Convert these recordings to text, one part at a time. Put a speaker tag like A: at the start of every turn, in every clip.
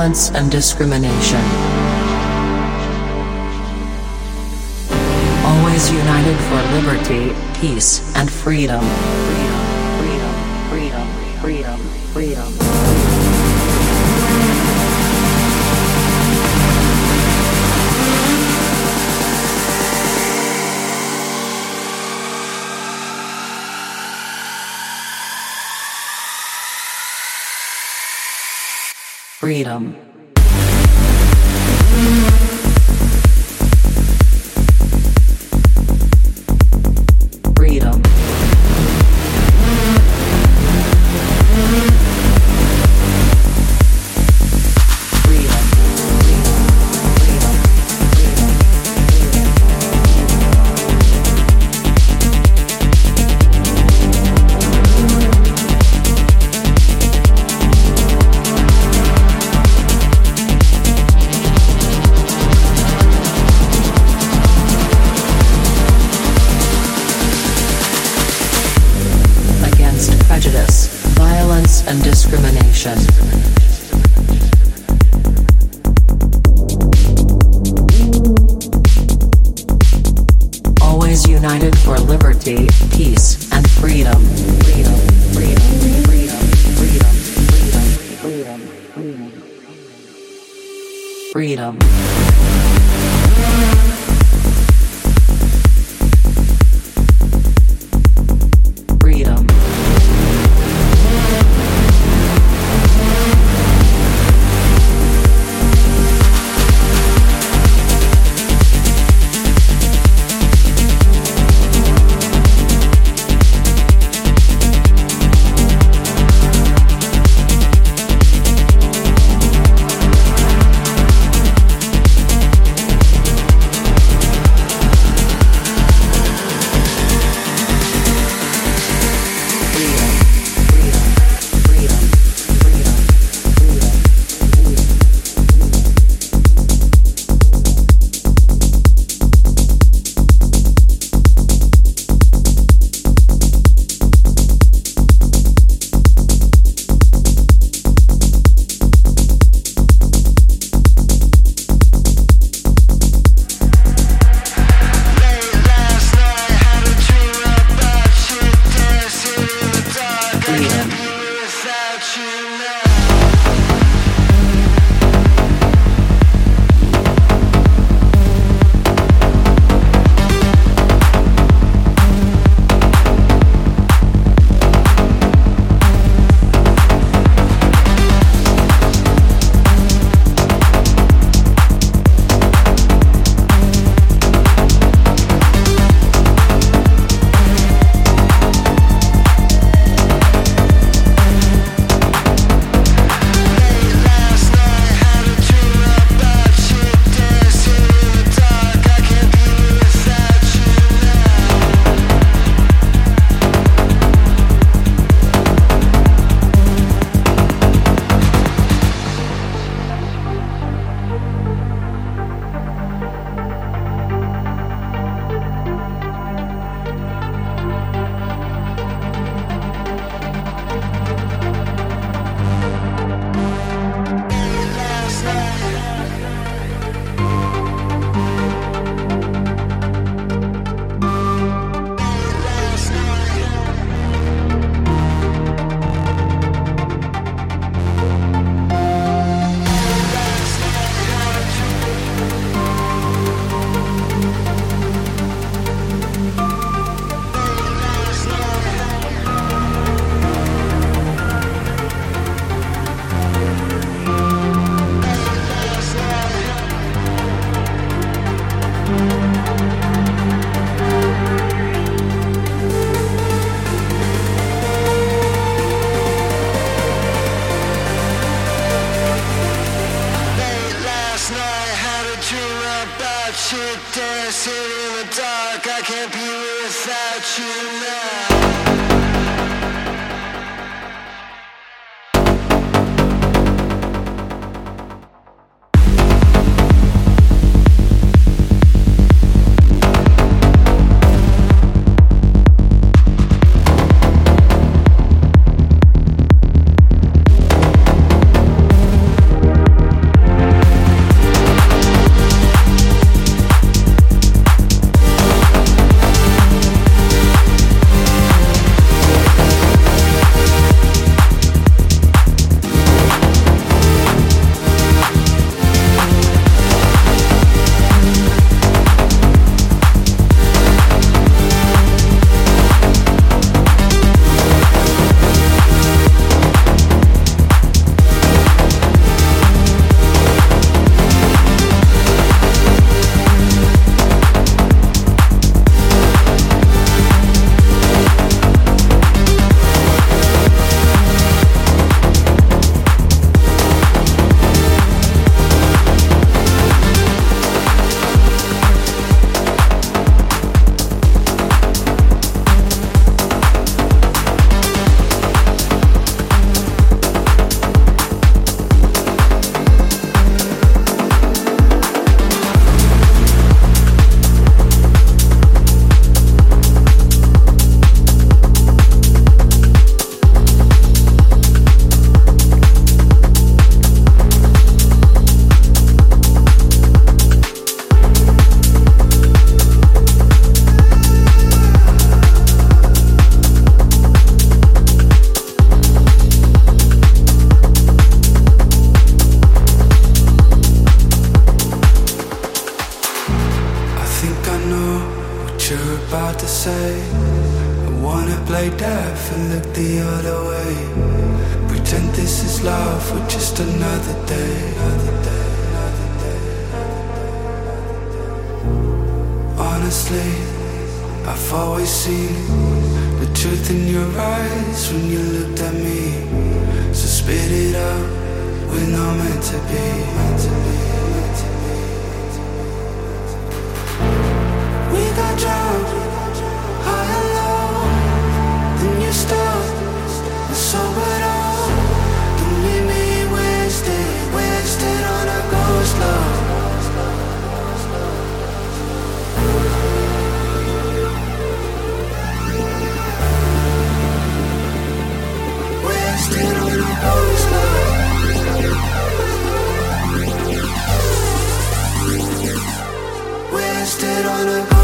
A: violence and discrimination. Always united for liberty, peace, and freedom. freedom.
B: Wasted on a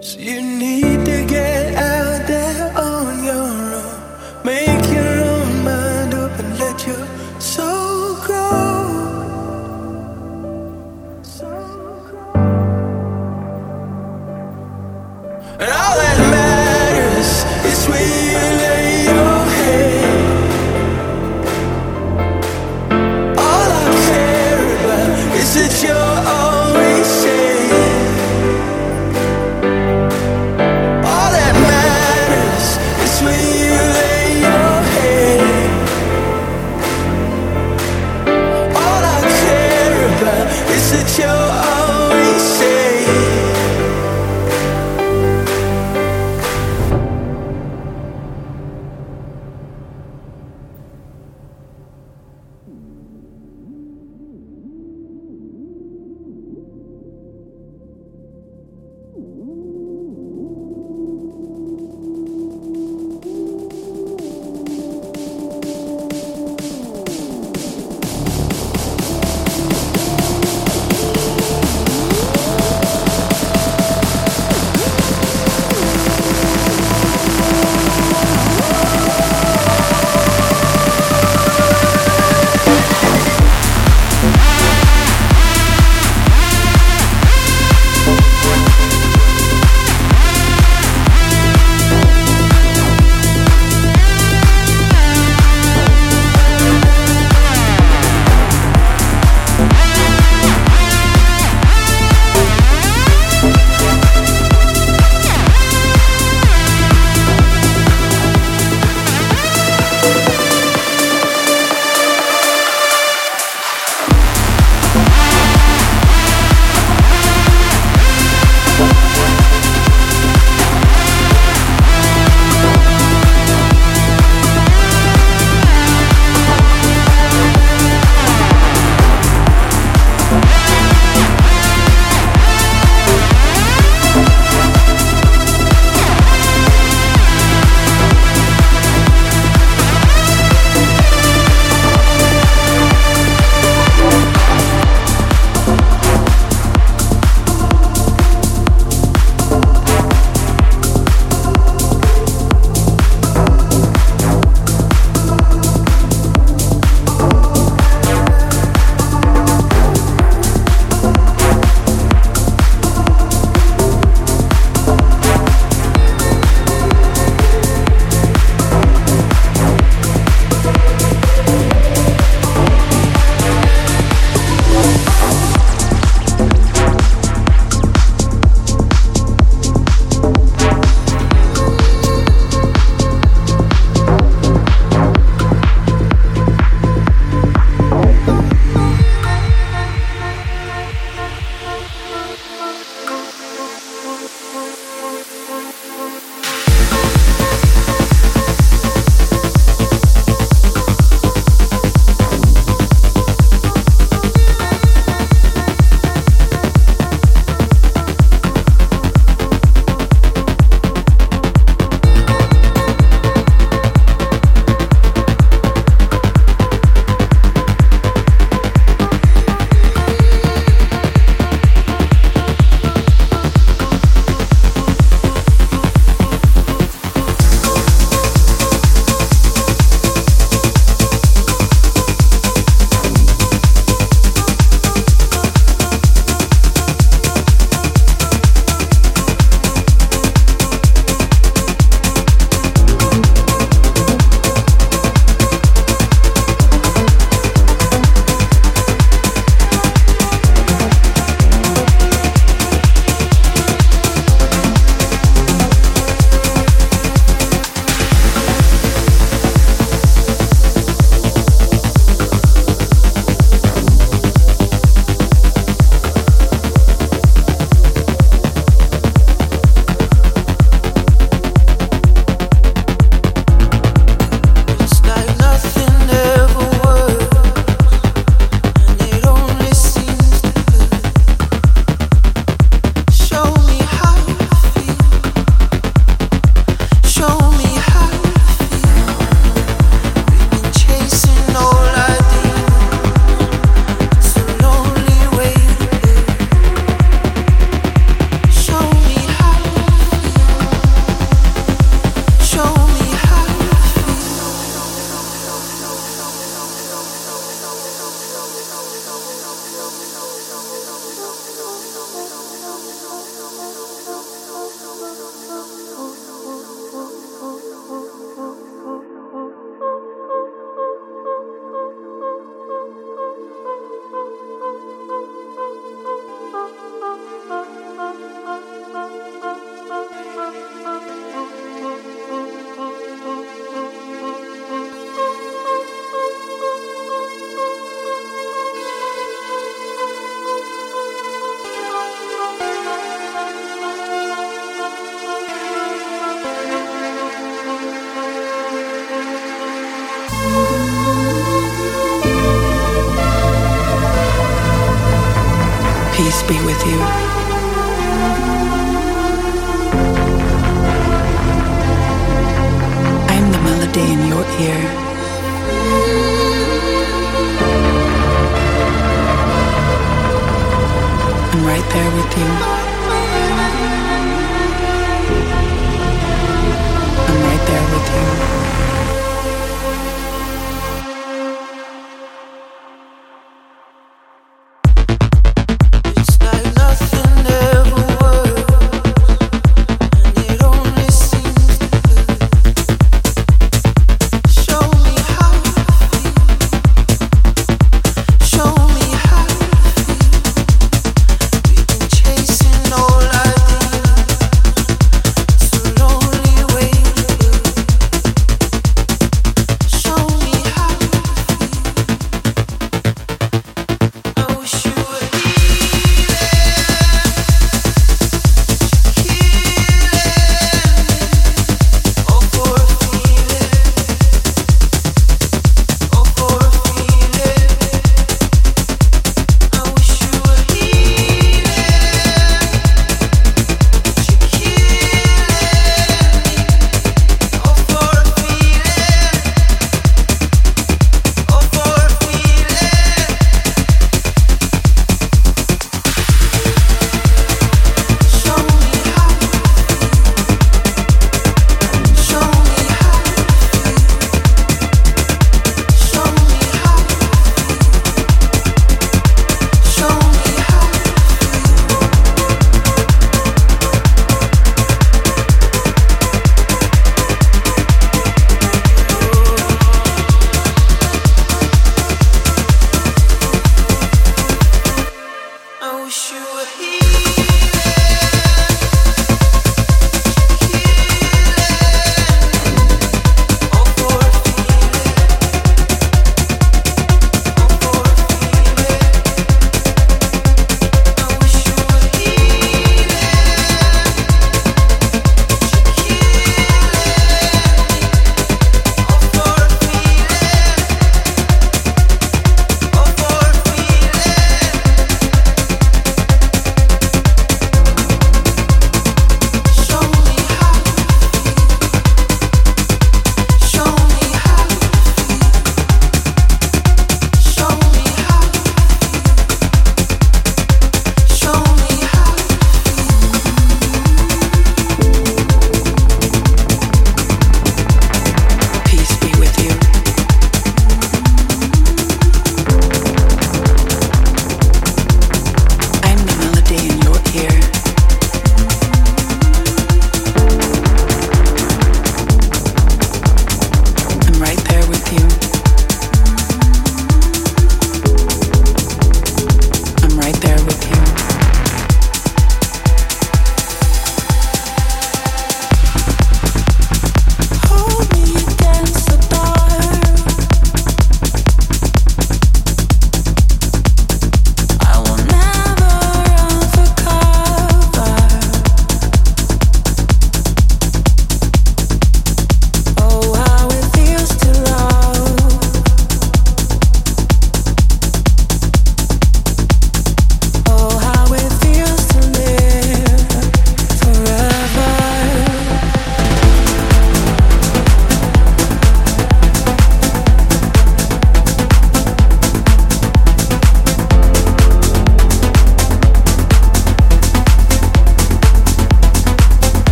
B: So you
C: need